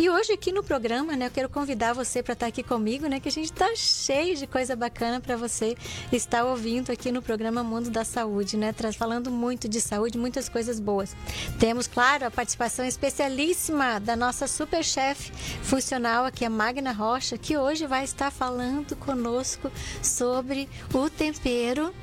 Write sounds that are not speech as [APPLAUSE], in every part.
E hoje aqui no programa, né, eu quero convidar você para estar aqui comigo, né, que a gente está cheio de coisa bacana para você estar ouvindo aqui no programa Mundo da Saúde, né, falando muito de saúde, muitas coisas boas. Temos, claro, a participação especialíssima da nossa super chefe funcional aqui, a Magna Rocha, que hoje vai estar falando conosco sobre o tempero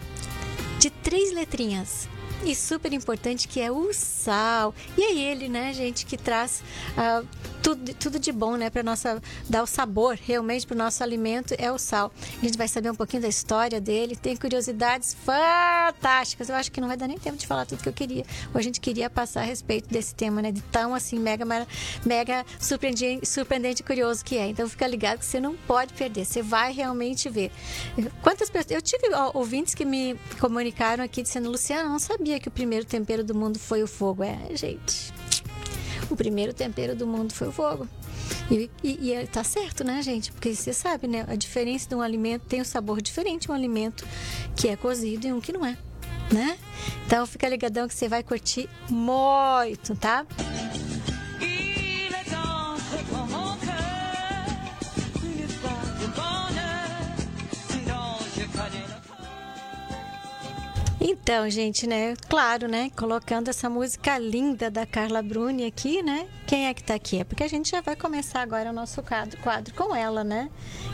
de três letrinhas e super importante que é o sal. E é ele, né, gente, que traz uh, tudo, tudo de bom, né, para nossa dar o sabor realmente para o nosso alimento é o sal. A gente vai saber um pouquinho da história dele, tem curiosidades fantásticas. Eu acho que não vai dar nem tempo de falar tudo que eu queria. Ou a gente queria passar a respeito desse tema, né, de tão assim mega mega surpreendente, surpreendente e curioso que é. Então fica ligado que você não pode perder, você vai realmente ver. Quantas pessoas eu tive ouvintes que me comunicaram aqui dizendo, Luciana, não sabia que o primeiro tempero do mundo foi o fogo. É, gente o primeiro tempero do mundo foi o fogo. E, e, e tá certo, né, gente? Porque você sabe, né? A diferença de um alimento tem um sabor diferente, um alimento que é cozido e um que não é, né? Então fica ligadão que você vai curtir muito, tá? Então, gente, né? Claro, né? Colocando essa música linda da Carla Bruni aqui, né? Quem é que tá aqui? É porque a gente já vai começar agora o nosso quadro, quadro com ela, né?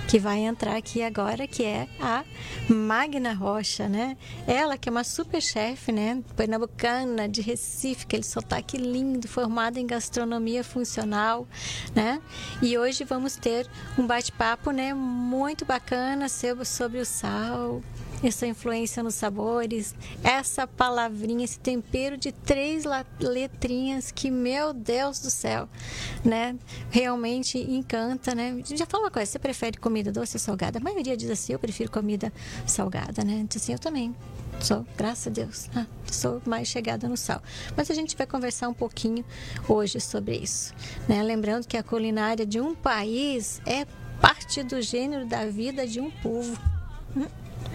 Que vai entrar aqui agora, que é a Magna Rocha, né? Ela que é uma super chefe, né? Pernambucana, de Recife, aquele sotaque lindo, formada em gastronomia funcional, né? E hoje vamos ter um bate-papo, né? Muito bacana sobre o sal, essa influência nos sabores, essa palavrinha, esse tempero de três letrinhas que, meu Deus do céu, né? Realmente encanta, né? Já fala uma coisa, você prefere comida doce ou salgada? A maioria diz assim, eu prefiro comida salgada, né? Diz assim, eu também. Sou, graças a Deus, ah, sou mais chegada no sal. Mas a gente vai conversar um pouquinho hoje sobre isso. Né? Lembrando que a culinária de um país é parte do gênero da vida de um povo.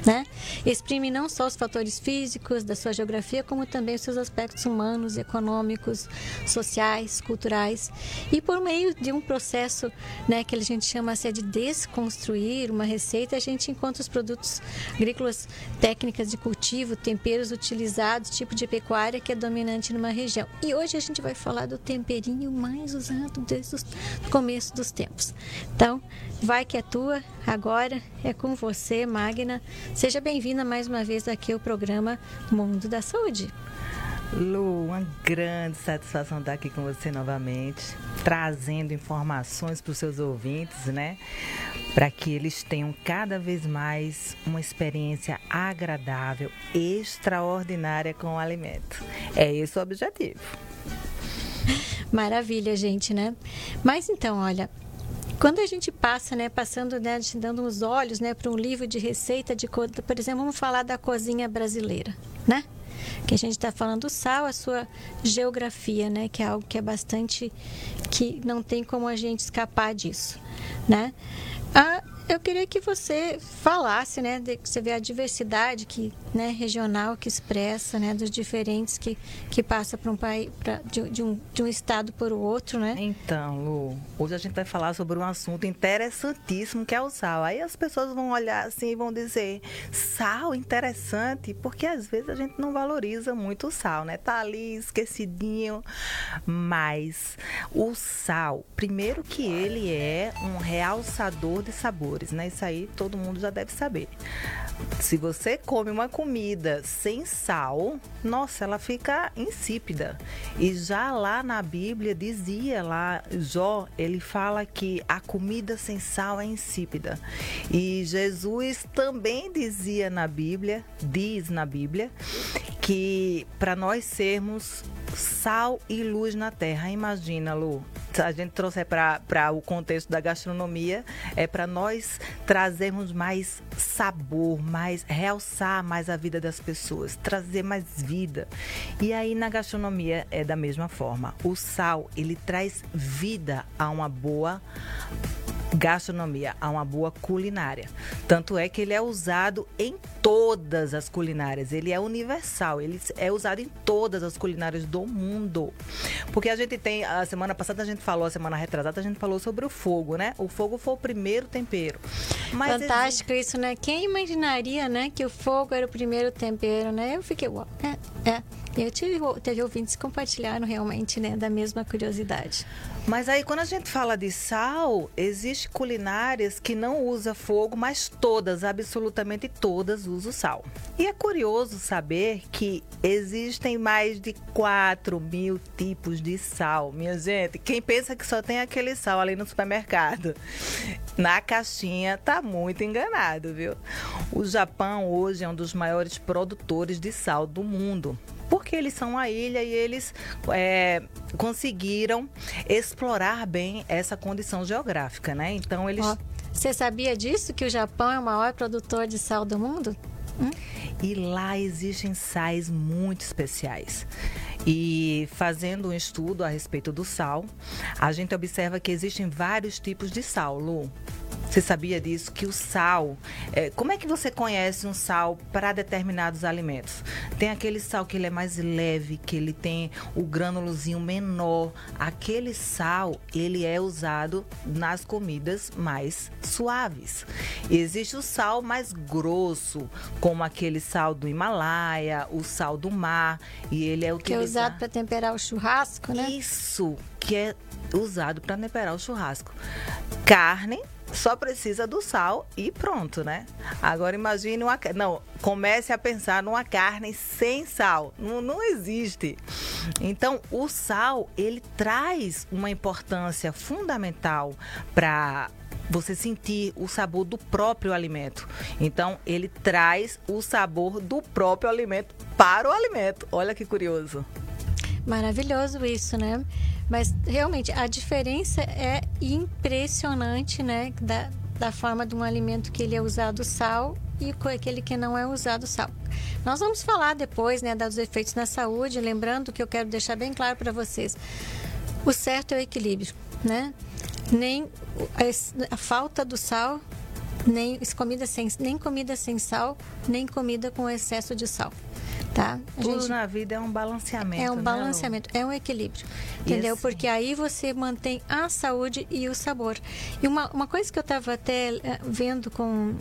Né? Exprime não só os fatores físicos da sua geografia, como também os seus aspectos humanos, econômicos, sociais, culturais. E por meio de um processo né, que a gente chama assim, de desconstruir uma receita, a gente encontra os produtos agrícolas, técnicas de cultivo, temperos utilizados, tipo de pecuária que é dominante numa região. E hoje a gente vai falar do temperinho mais usado desde o começo dos tempos. Então, vai que é tua, agora é com você, Magna. Seja bem-vinda mais uma vez aqui ao programa Mundo da Saúde. Lu, uma grande satisfação estar aqui com você novamente, trazendo informações para os seus ouvintes, né? Para que eles tenham cada vez mais uma experiência agradável, extraordinária com o alimento. É esse o objetivo. Maravilha, gente, né? Mas então, olha, quando a gente passa, né, passando, né, dando uns olhos, né, para um livro de receita de, por exemplo, vamos falar da cozinha brasileira, né? Que a gente está falando do sal, a sua geografia, né, que é algo que é bastante que não tem como a gente escapar disso, né? A, eu queria que você falasse, né, de, você vê a diversidade que, né, regional que expressa, né, dos diferentes que, que passa para um país, pra, de, de, um, de um estado para o outro, né? Então, Lu, hoje a gente vai falar sobre um assunto interessantíssimo que é o sal. Aí as pessoas vão olhar assim e vão dizer, sal interessante, porque às vezes a gente não valoriza muito o sal, né? Tá ali esquecidinho, mas o sal, primeiro que ele é um realçador de sabor né? Isso aí todo mundo já deve saber. Se você come uma comida sem sal, nossa, ela fica insípida. E já lá na Bíblia dizia lá, Jó, ele fala que a comida sem sal é insípida. E Jesus também dizia na Bíblia, diz na Bíblia, que para nós sermos sal e luz na terra. Imagina, Lu, a gente trouxer para o contexto da gastronomia, é para nós trazermos mais sabor, mais realçar mais a vida das pessoas, trazer mais vida. E aí na gastronomia é da mesma forma. O sal, ele traz vida a uma boa gastronomia, a uma boa culinária. Tanto é que ele é usado em todas as culinárias, ele é universal, ele é usado em todas as culinárias do mundo. Porque a gente tem, a semana passada a gente falou, a semana retrasada a gente falou sobre o fogo, né? O fogo foi o primeiro tempero. Mas Fantástico existe... isso, né? Quem imaginaria, né, que o fogo era o primeiro tempero, né? Eu fiquei, uau, é, é. Eu tive, teve ouvintes que compartilharam realmente, né, da mesma curiosidade. Mas aí quando a gente fala de sal, existe culinárias que não usa fogo, mas todas, absolutamente todas usam sal. E é curioso saber que existem mais de 4 mil tipos de sal. Minha gente, quem pensa que só tem aquele sal ali no supermercado, na caixinha, tá muito enganado, viu? O Japão hoje é um dos maiores produtores de sal do mundo porque eles são uma ilha e eles é, conseguiram explorar bem essa condição geográfica, né? Então eles. você sabia disso que o Japão é o maior produtor de sal do mundo? Hum? E lá existem sais muito especiais. E fazendo um estudo a respeito do sal, a gente observa que existem vários tipos de sal, Lu. Você sabia disso? Que o sal. É, como é que você conhece um sal para determinados alimentos? Tem aquele sal que ele é mais leve, que ele tem o grânulozinho menor. Aquele sal, ele é usado nas comidas mais suaves. Existe o sal mais grosso, como aquele sal do Himalaia, o sal do mar, e ele é utilizado... Que é usado para temperar o churrasco, né? Isso, que é usado para temperar o churrasco. Carne só precisa do sal e pronto, né? Agora imagine uma. Não, comece a pensar numa carne sem sal. Não, não existe. Então, o sal, ele traz uma importância fundamental para você sentir o sabor do próprio alimento. Então, ele traz o sabor do próprio alimento para o alimento. Olha que curioso. Maravilhoso isso, né? Mas realmente a diferença é impressionante, né? Da, da forma de um alimento que ele é usado sal e com aquele que não é usado sal. Nós vamos falar depois, né, dos efeitos na saúde, lembrando que eu quero deixar bem claro para vocês. O certo é o equilíbrio, né? Nem a, falta do sal, nem comida sem nem comida sem sal, nem comida com excesso de sal tá? A Tudo gente... na vida é um balanceamento. É um né, balanceamento, é um equilíbrio. Entendeu? Porque aí você mantém a saúde e o sabor. E uma, uma coisa que eu estava até eh, vendo com.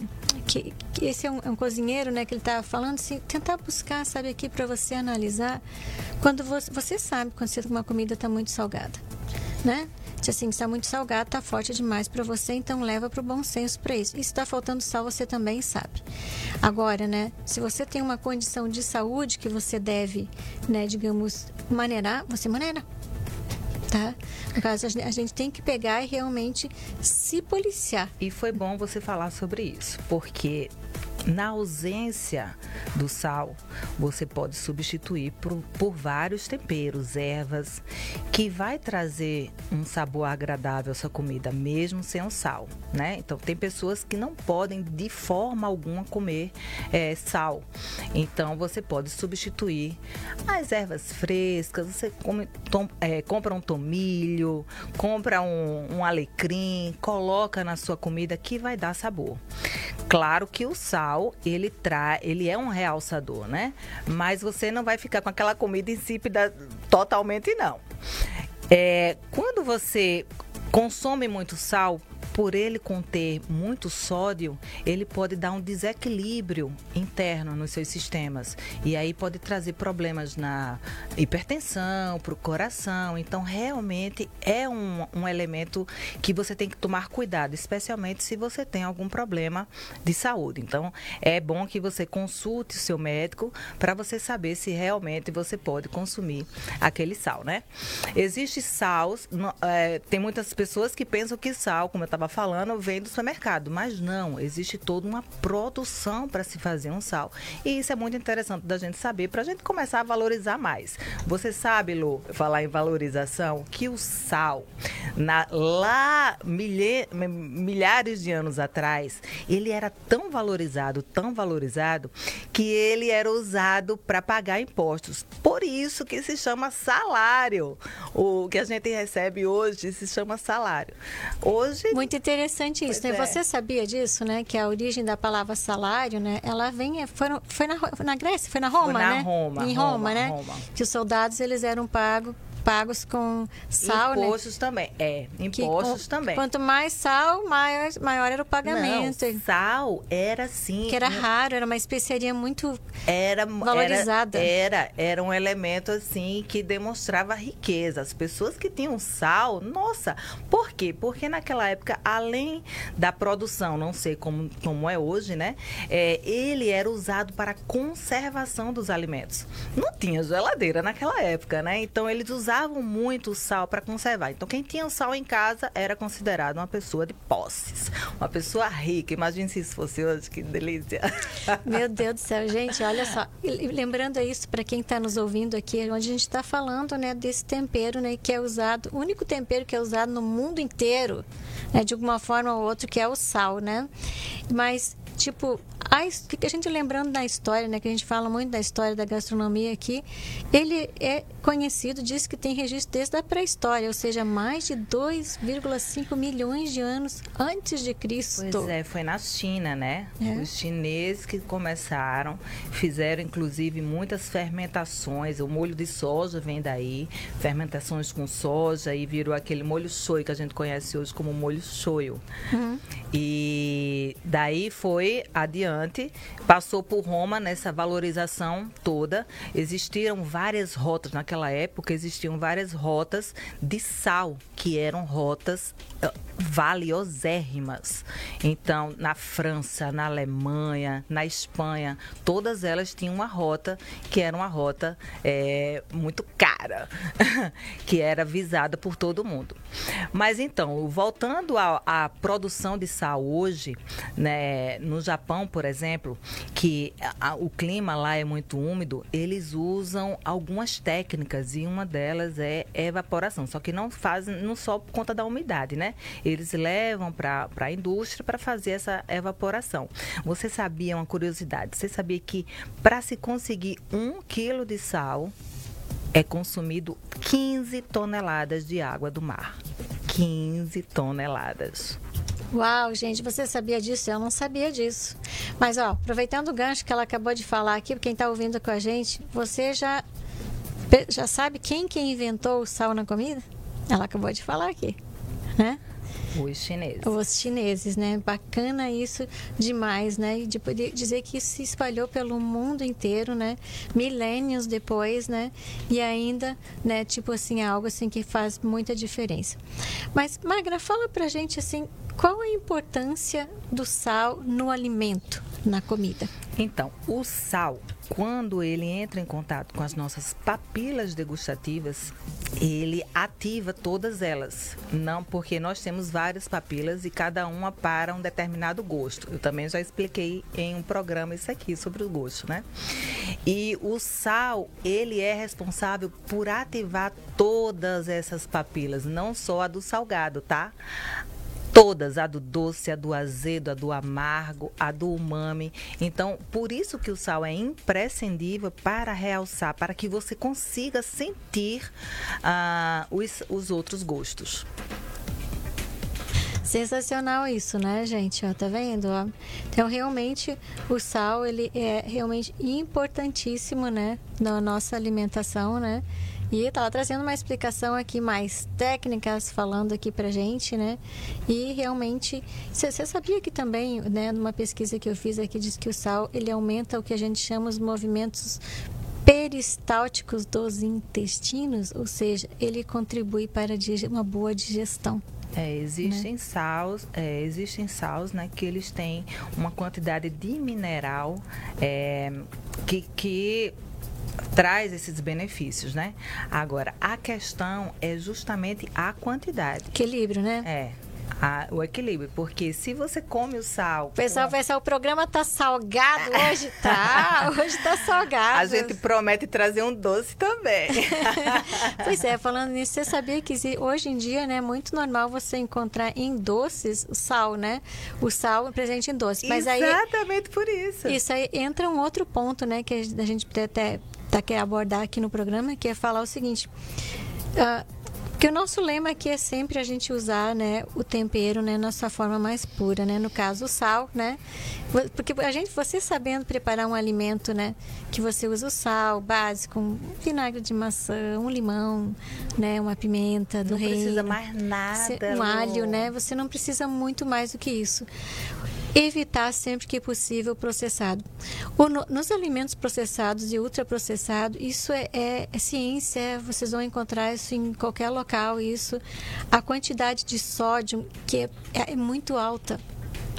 Que, que esse é um, é um, cozinheiro, né? Que ele estava falando assim, tentar buscar, sabe, aqui para você analisar. Quando você, você sabe quando uma comida está muito salgada, né? Se assim está muito salgado, está forte demais para você, então leva para o bom senso para isso. E se está faltando sal, você também sabe. Agora, né? Se você tem uma condição de saúde que você deve, né, digamos, maneirar, você maneira. Tá? No caso, a gente tem que pegar e realmente se policiar. E foi bom você falar sobre isso, porque na ausência do sal, você pode substituir por, por vários temperos, ervas, que vai trazer um sabor agradável à sua comida, mesmo sem o sal, né? Então, tem pessoas que não podem de forma alguma comer é, sal. Então, você pode substituir as ervas frescas, você come, tom, é, compra um tomilho, compra um, um alecrim, coloca na sua comida que vai dar sabor. Claro que o sal, ele traz, ele é um realçador, né? Mas você não vai ficar com aquela comida insípida totalmente não. É, quando você consome muito sal, por ele conter muito sódio, ele pode dar um desequilíbrio interno nos seus sistemas. E aí pode trazer problemas na hipertensão, para o coração. Então, realmente é um, um elemento que você tem que tomar cuidado, especialmente se você tem algum problema de saúde. Então, é bom que você consulte o seu médico para você saber se realmente você pode consumir aquele sal, né? Existe sal, é, tem muitas pessoas que pensam que sal, como eu estava falando vem do supermercado, mas não, existe toda uma produção para se fazer um sal. E isso é muito interessante da gente saber para a gente começar a valorizar mais. Você sabe, Lu, falar em valorização, que o sal, na, lá milhe, milhares de anos atrás, ele era tão valorizado, tão valorizado, que ele era usado para pagar impostos. Por isso que se chama salário. O que a gente recebe hoje se chama salário. Hoje muito interessante isso, né? É. Você sabia disso, né? Que a origem da palavra salário, né? Ela vem, foram, foi na, na Grécia, foi na Roma, Foi na né? Roma, Em Roma, Roma, né? Roma. Que os soldados, eles eram pagos pagos com sal, né? impostos também. É, Que impostos com- também. Quanto mais sal, maior, maior era o pagamento. Não, sal era assim. que era raro, era uma especiaria muito era Valorizada. Era, era, era um elemento assim que demonstrava riqueza. As pessoas que tinham sal, nossa, por quê? Porque naquela época, além da produção, não sei como, como é hoje, né? É, ele era usado para conservação dos alimentos. Não tinha geladeira naquela época, né? Então eles usavam muito o sal para conservar. Então quem tinha o sal em casa era considerado uma pessoa de posses, uma pessoa rica. Imagine se isso fosse hoje, que delícia. [LAUGHS] Meu Deus do céu, gente, olha só. Lembrando isso para quem está nos ouvindo aqui, onde a gente está falando, né, desse tempero, né, que é usado, o único tempero que é usado no mundo inteiro, né, de alguma forma ou outra, que é o sal, né? Mas tipo, a, a gente lembrando da história, né, que a gente fala muito da história da gastronomia aqui, ele é conhecido, diz que tem registro desde a pré-história, ou seja, mais de 2,5 milhões de anos antes de Cristo. Pois é, foi na China, né? É. Os chineses que começaram, fizeram inclusive muitas fermentações. O molho de soja vem daí, fermentações com soja e virou aquele molho shoyu que a gente conhece hoje como molho shoyu. Uhum. E daí foi adiante, passou por Roma nessa valorização toda. Existiram várias rotas naquela época, existiam várias rotas de sal, que eram rotas eh, valiosérrimas. Então, na França, na Alemanha, na Espanha, todas elas tinham uma rota que era uma rota eh, muito cara, [LAUGHS] que era visada por todo mundo. Mas então, voltando à, à produção de sal hoje, né, no Japão, por exemplo, que a- o clima lá é muito úmido, eles usam algumas técnicas e uma delas é evaporação. Só que não fazem, não só por conta da umidade, né? Eles levam para a indústria para fazer essa evaporação. Você sabia uma curiosidade? Você sabia que para se conseguir um quilo de sal é consumido 15 toneladas de água do mar. 15 toneladas. Uau, gente, você sabia disso? Eu não sabia disso. Mas, ó, aproveitando o gancho que ela acabou de falar aqui, quem está ouvindo com a gente, você já, já sabe quem que inventou o sal na comida? Ela acabou de falar aqui, né? Os chineses. Os chineses, né? Bacana isso demais, né? E de poder dizer que isso se espalhou pelo mundo inteiro, né? Milênios depois, né? E ainda, né? Tipo assim, algo assim que faz muita diferença. Mas, Magra, fala pra gente assim, qual a importância do sal no alimento, na comida? Então, o sal, quando ele entra em contato com as nossas papilas degustativas, ele ativa todas elas. Não porque nós temos várias papilas e cada uma para um determinado gosto. Eu também já expliquei em um programa isso aqui sobre o gosto, né? E o sal, ele é responsável por ativar todas essas papilas, não só a do salgado, tá? Todas, a do doce, a do azedo, a do amargo, a do umami. Então, por isso que o sal é imprescindível para realçar, para que você consiga sentir ah, os, os outros gostos. Sensacional isso, né, gente? Ó, tá vendo? ó? Então, realmente, o sal, ele é realmente importantíssimo, né, na nossa alimentação, né? E tava trazendo uma explicação aqui mais técnicas, falando aqui pra gente, né? E realmente, você sabia que também, né, numa pesquisa que eu fiz aqui, diz que o sal, ele aumenta o que a gente chama os movimentos peristálticos dos intestinos, ou seja, ele contribui para uma boa digestão. É, existem saus, é, existem saus, né, que eles têm uma quantidade de mineral é, que, que traz esses benefícios, né? Agora, a questão é justamente a quantidade. Equilíbrio, né? É, a- o equilíbrio, porque se você come o sal, pessoal vai o programa tá salgado hoje, tá? [LAUGHS] Hoje tá salgado. a gente promete trazer um doce também. [LAUGHS] Pois é, falando nisso, você sabia que hoje em dia né, é muito normal você encontrar em doces o sal, né? O sal presente em doces. Mas aí Exatamente por isso. Isso aí entra um outro ponto, né, que a gente até tá quer abordar aqui no programa, que é falar o seguinte: ah, Porque o nosso lema aqui é sempre a gente usar, né, o tempero, né, na sua forma mais pura, né, no caso o sal, né? Porque a gente, você sabendo preparar um alimento, né, que você usa o sal básico, um vinagre de maçã, um limão, né, uma pimenta do não reino. Não precisa mais nada. Um alho, né? Você não precisa muito mais do que isso evitar sempre que possível processado. O, no, nos alimentos processados e ultraprocessados, isso é, é, é, ciência, vocês vão encontrar isso em qualquer local, isso. A quantidade de sódio que é, é muito alta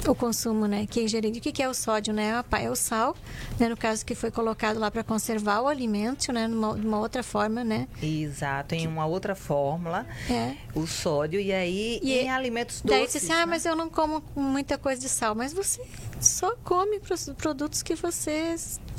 o consumo, né, que é ingerido. O que é o sódio, né? É o sal, né, no caso que foi colocado lá para conservar o alimento, né, numa, numa, outra forma, né? Exato, em uma outra fórmula, é. o sódio e aí e em alimentos doces. Daí você assim, ah, né? mas eu não como muita coisa de sal, mas você só come produtos que você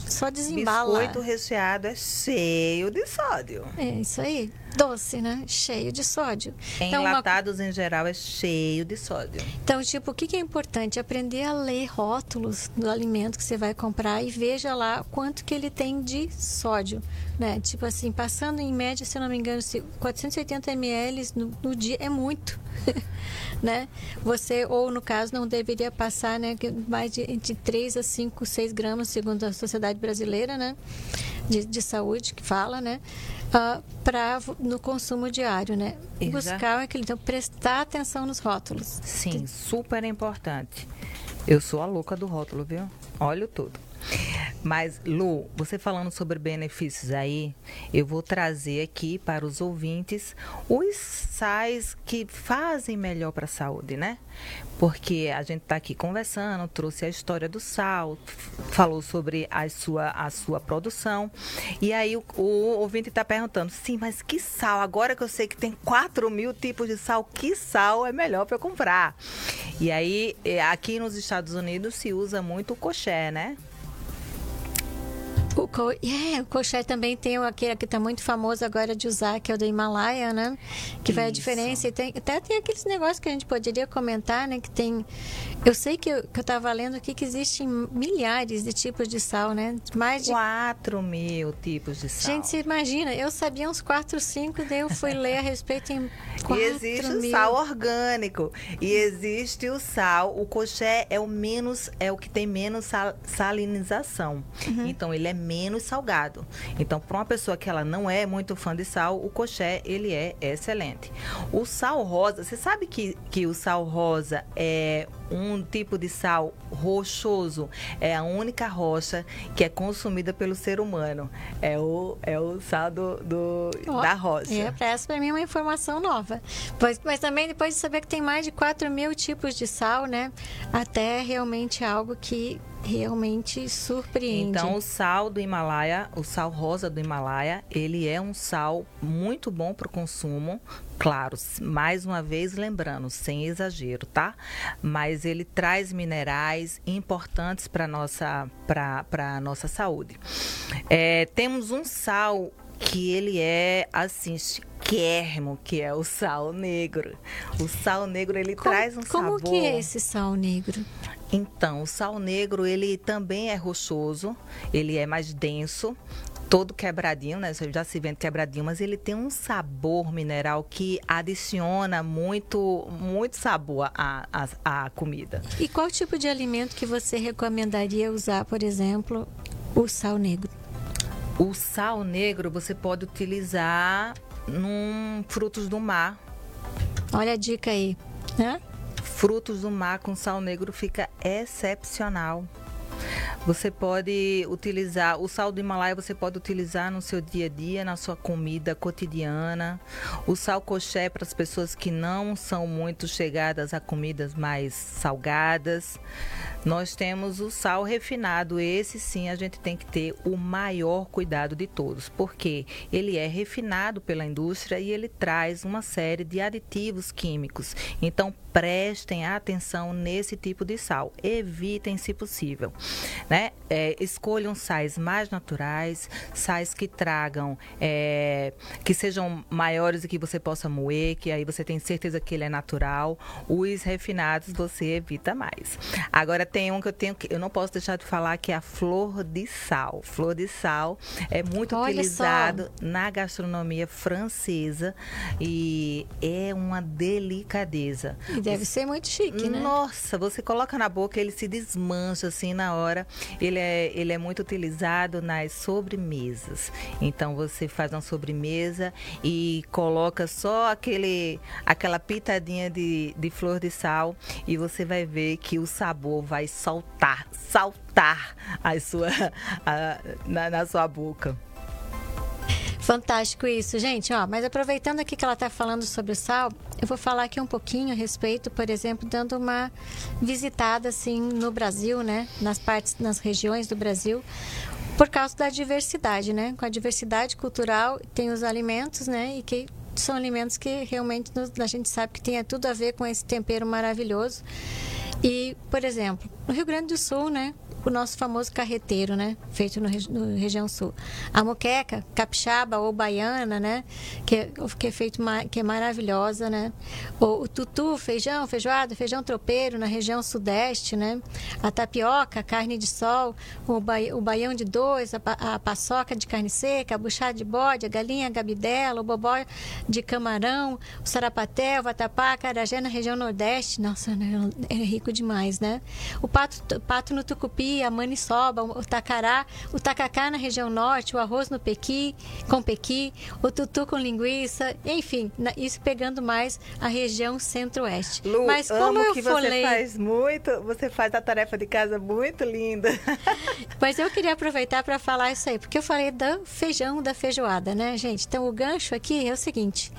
só desembala. Biscoito recheado é cheio de sódio. É isso aí. Doce, né? Cheio de sódio. Enlatados então, uma... em geral é cheio de sódio. Então, tipo, o que é importante? Aprender a ler rótulos do alimento que você vai comprar e veja lá quanto que ele tem de sódio, né? Tipo assim, passando em média, se eu não me engano, 480 ml no, no dia é muito. [LAUGHS] né? Você, ou no caso, não deveria passar né, mais de entre 3 a 5, 6 gramas, segundo a Sociedade Brasileira né, de, de Saúde, que fala, né? Uh, ah, para no consumo diário, né? Exato. Buscar aquele, então prestar atenção nos rótulos. Sim, super importante. Eu sou a louca do rótulo, viu? Olho tudo. Mas, Lu, você falando sobre benefícios aí, eu vou trazer aqui para os ouvintes os sais que fazem melhor para a saúde, né? Porque a gente está aqui conversando, trouxe a história do sal, falou sobre a sua, a sua produção. E aí o, o ouvinte está perguntando, sim, mas que sal? Agora que eu sei que tem 4 mil tipos de sal, que sal é melhor para eu comprar? E aí, eh, aqui nos Estados Unidos se usa muito o coché, né? O, co é, o coxé também tem aquele que está muito famoso agora de usar, que é o do Himalaia, né? Que vai a diferença. E tem, até tem aqueles negócios que a gente poderia comentar, né? Que tem. Eu sei que eu, que eu tava lendo aqui que existem milhares de tipos de sal, né? Mais de. 4 mil tipos de sal. Gente, você imagina, eu sabia uns 4, 5, daí eu fui ler a respeito em 4 [LAUGHS] E existe mil. o sal orgânico. E existe o sal. O coxé é o menos, é o que tem menos sal, salinização. Uhum. Então ele é menos salgado. Então, para uma pessoa que ela não é muito fã de sal, o coxé ele é excelente. O sal rosa, você sabe que, que o sal rosa é um tipo de sal rochoso. É a única rocha que é consumida pelo ser humano. É o, é o sal do, do oh, da rocha. É, essa para mim é uma informação nova. Mas, mas também depois de saber que tem mais de 4 mil tipos de sal, né? Até realmente algo que realmente surpreende. Então, o sal do Himalaia, o sal rosa do Himalaia, ele é um sal muito bom para o consumo. Claro, mais uma vez lembrando, sem exagero, tá? Mas ele traz minerais importantes para nossa para nossa saúde. É, temos um sal que ele é assim chiquérrimo, que é o sal negro. O sal negro ele como, traz um como sabor. Como que é esse sal negro? Então, o sal negro, ele também é rochoso, ele é mais denso, todo quebradinho, né? Já se vende quebradinho, mas ele tem um sabor mineral que adiciona muito, muito sabor à, à, à comida. E qual tipo de alimento que você recomendaria usar, por exemplo, o sal negro? O sal negro você pode utilizar num frutos do mar. Olha a dica aí, né? Frutos do mar com sal negro fica excepcional. Você pode utilizar o sal do Himalaia, você pode utilizar no seu dia a dia, na sua comida cotidiana. O sal coché para as pessoas que não são muito chegadas a comidas mais salgadas. Nós temos o sal refinado, esse sim a gente tem que ter o maior cuidado de todos, porque ele é refinado pela indústria e ele traz uma série de aditivos químicos. Então prestem atenção nesse tipo de sal, evitem se possível, né? é, escolham sais mais naturais, sais que tragam, é, que sejam maiores e que você possa moer, que aí você tem certeza que ele é natural. Os refinados você evita mais. Agora tem um que eu tenho que eu não posso deixar de falar que é a flor de sal. Flor de sal é muito Olha utilizado só. na gastronomia francesa e é uma delicadeza. E deve ser muito chique, né? Nossa, você coloca na boca, ele se desmancha assim na hora. Ele é, ele é muito utilizado nas sobremesas. Então você faz uma sobremesa e coloca só aquele, aquela pitadinha de, de flor de sal e você vai ver que o sabor vai saltar, saltar a sua, a, na, na sua boca. Fantástico isso, gente. Ó, mas aproveitando aqui que ela está falando sobre o sal, eu vou falar aqui um pouquinho a respeito, por exemplo, dando uma visitada assim no Brasil, né, nas partes, nas regiões do Brasil, por causa da diversidade, né? Com a diversidade cultural tem os alimentos, né, e que são alimentos que realmente a gente sabe que tem tudo a ver com esse tempero maravilhoso. E, por exemplo, no Rio Grande do Sul, né? o nosso famoso carreteiro, né? Feito no, no região sul. A moqueca, capixaba ou baiana, né? Que, é, que é feito que é maravilhosa, né? O, o, tutu, feijão, feijoada, feijão tropeiro na região sudeste, né? A tapioca, carne de sol, o, ba, o baião de dois, a, a paçoca de carne seca, a buchada de bode, a galinha a gabidela, o bobó de camarão, o sarapaté, o vatapá, a carajé na região nordeste. Nossa, né? é rico demais, né? O pato, pato no tucupi a maniçoba, o tacará, o tacacá na região norte, o arroz no pequi, com pequi, o tutu com linguiça, enfim, isso pegando mais a região centro-oeste. Mas como eu que falei, você faz muito, você faz a tarefa de casa muito linda. [LAUGHS] Mas eu queria aproveitar para falar isso aí, porque eu falei do feijão da feijoada, né, gente? Então o gancho aqui é o seguinte: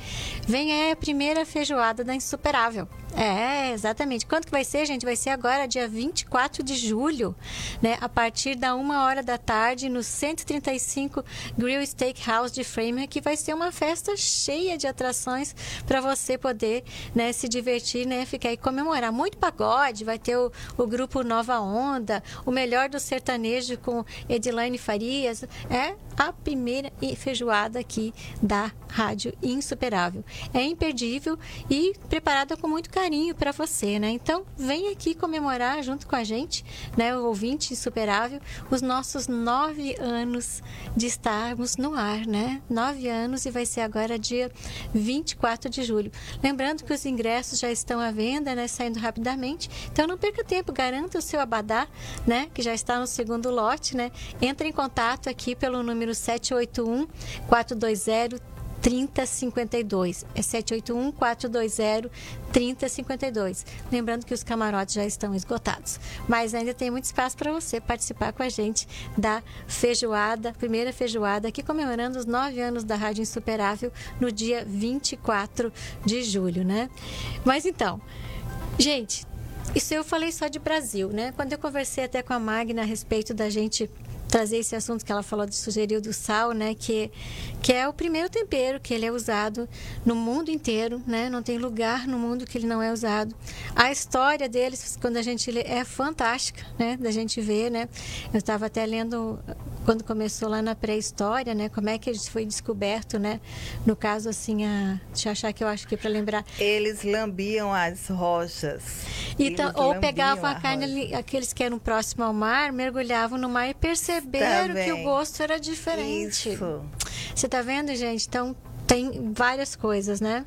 vem aí a primeira feijoada da Insuperável. É, exatamente. Quanto que vai ser, gente? Vai ser agora dia 24 de julho, né? A partir da uma hora da tarde no 135 Grill Steakhouse de Framer, que vai ser uma festa cheia de atrações para você poder, né, se divertir, né, ficar e comemorar. Muito pagode, vai ter o, o grupo Nova Onda, o melhor do sertanejo com Edilane Farias. É a primeira feijoada aqui da Rádio Insuperável. É imperdível e preparada com muito carinho para você, né? Então, vem aqui comemorar junto com a gente, né, o ouvinte insuperável, os nossos nove anos de estarmos no ar, né? Nove anos e vai ser agora dia 24 de julho. Lembrando que os ingressos já estão à venda, né? Saindo rapidamente. Então, não perca tempo, garanta o seu abadá, né? Que já está no segundo lote, né? Entre em contato aqui pelo número 781 420 3052. É 781 420 3052. Lembrando que os camarotes já estão esgotados. Mas ainda tem muito espaço para você participar com a gente da feijoada, primeira feijoada, aqui comemorando os nove anos da Rádio Insuperável no dia 24 de julho, né? Mas então, gente, isso eu falei só de Brasil, né? Quando eu conversei até com a Magna a respeito da gente trazer esse assunto que ela falou de sugeriu do sal, né, que que é o primeiro tempero que ele é usado no mundo inteiro, né? Não tem lugar no mundo que ele não é usado. A história deles, quando a gente lê, é fantástica, né? Da gente ver, né? Eu estava até lendo quando começou lá na pré-história, né? Como é que ele foi descoberto, né? No caso, assim, a... deixa eu achar que eu acho que para lembrar. Eles lambiam as rochas. Então, ou pegavam a, a carne, ali, aqueles que eram próximos ao mar, mergulhavam no mar e perceberam Também. que o gosto era diferente. Isso. Você tá vendo, gente? Então, tem várias coisas, né?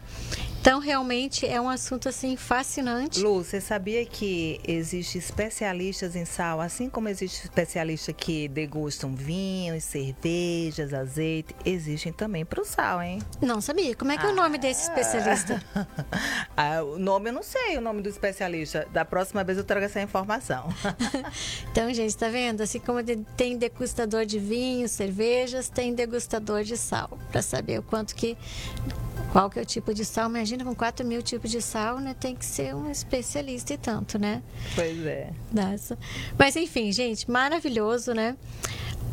Então, realmente é um assunto assim fascinante. Lu, você sabia que existe especialistas em sal, assim como existe especialistas que degustam vinhos, cervejas, azeite, existem também para o sal, hein? Não sabia. Como é que é o nome desse especialista? [LAUGHS] ah, o nome eu não sei, o nome do especialista. Da próxima vez eu trago essa informação. [LAUGHS] então, gente, tá vendo? Assim como tem degustador de vinhos, cervejas, tem degustador de sal, para saber o quanto que qual que é o tipo de sal. Imagina, com 4 mil tipos de sal, né? Tem que ser um especialista e tanto, né? Pois é. Nossa. Mas enfim, gente, maravilhoso, né?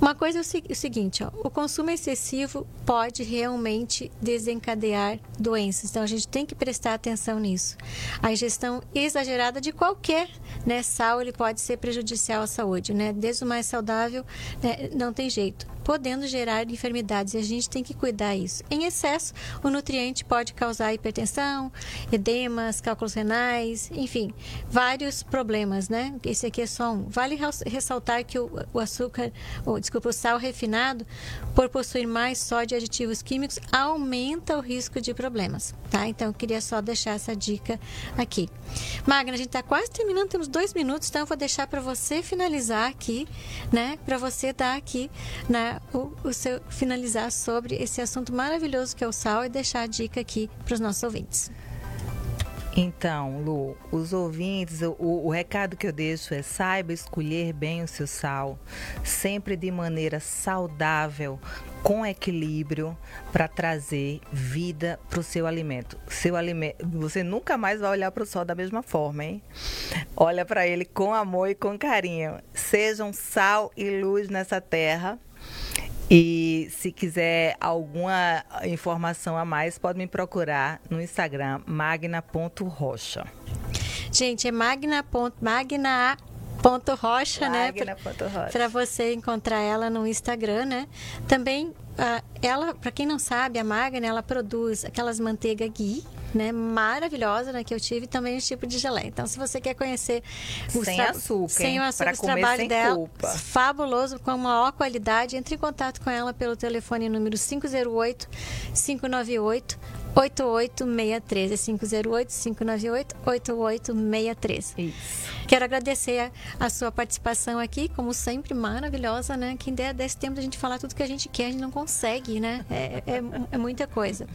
Uma coisa é o, seguinte, ó, o consumo excessivo pode realmente desencadear doenças. Então a gente tem que prestar atenção nisso. A ingestão exagerada de qualquer né, sal ele pode ser prejudicial à saúde, né? Desde o mais saudável, né, não tem jeito podendo gerar enfermidades e a gente tem que cuidar isso. Em excesso, o nutriente pode causar hipertensão, edemas, cálculos renais, enfim, vários problemas, né? Esse aqui é só um. Vale ressaltar que o, o açúcar, ou, desculpa, o sal refinado, por possuir mais sódio e aditivos químicos, aumenta o risco de problemas, tá? Então, eu queria só deixar essa dica aqui. Magna, a gente está quase terminando, temos dois minutos, então eu vou deixar para você finalizar aqui, né? Para você dar aqui na o, o seu finalizar sobre esse assunto maravilhoso que é o sal e deixar a dica aqui para os nossos ouvintes. Então, Lu, os ouvintes, o, o, recado que eu deixo é saiba escolher bem o seu sal, sempre de maneira saudável, com equilíbrio, para trazer vida para o seu alimento. Seu alimento, você nunca mais vai olhar para o sol da mesma forma, hein? Olha para ele com amor e com carinho. Sejam sal e luz nessa terra e se quiser alguma informação a mais, pode me procurar no Instagram magna.rocha. Gente, é magna. magna ponto rocha, né? Para você encontrar ela no Instagram, né? Também, uh, ela, para quem não sabe, a Magna, ela produz aquelas manteiga ghee, né, maravilhosa, né, que eu tive, também o tipo de geleia. Então, se você quer conhecer o sem açúcar, sem o açúcar, o trabalho dela, culpa. fabuloso, com maior qualidade, entre em contato com ela pelo telefone número 508 598 8863 é 508 598 8863. Isso. Quero agradecer a, a, sua participação aqui, como sempre, maravilhosa, né? Quem der desse tempo a gente falar tudo que a gente quer, a gente não consegue, né? É, é, é muita coisa.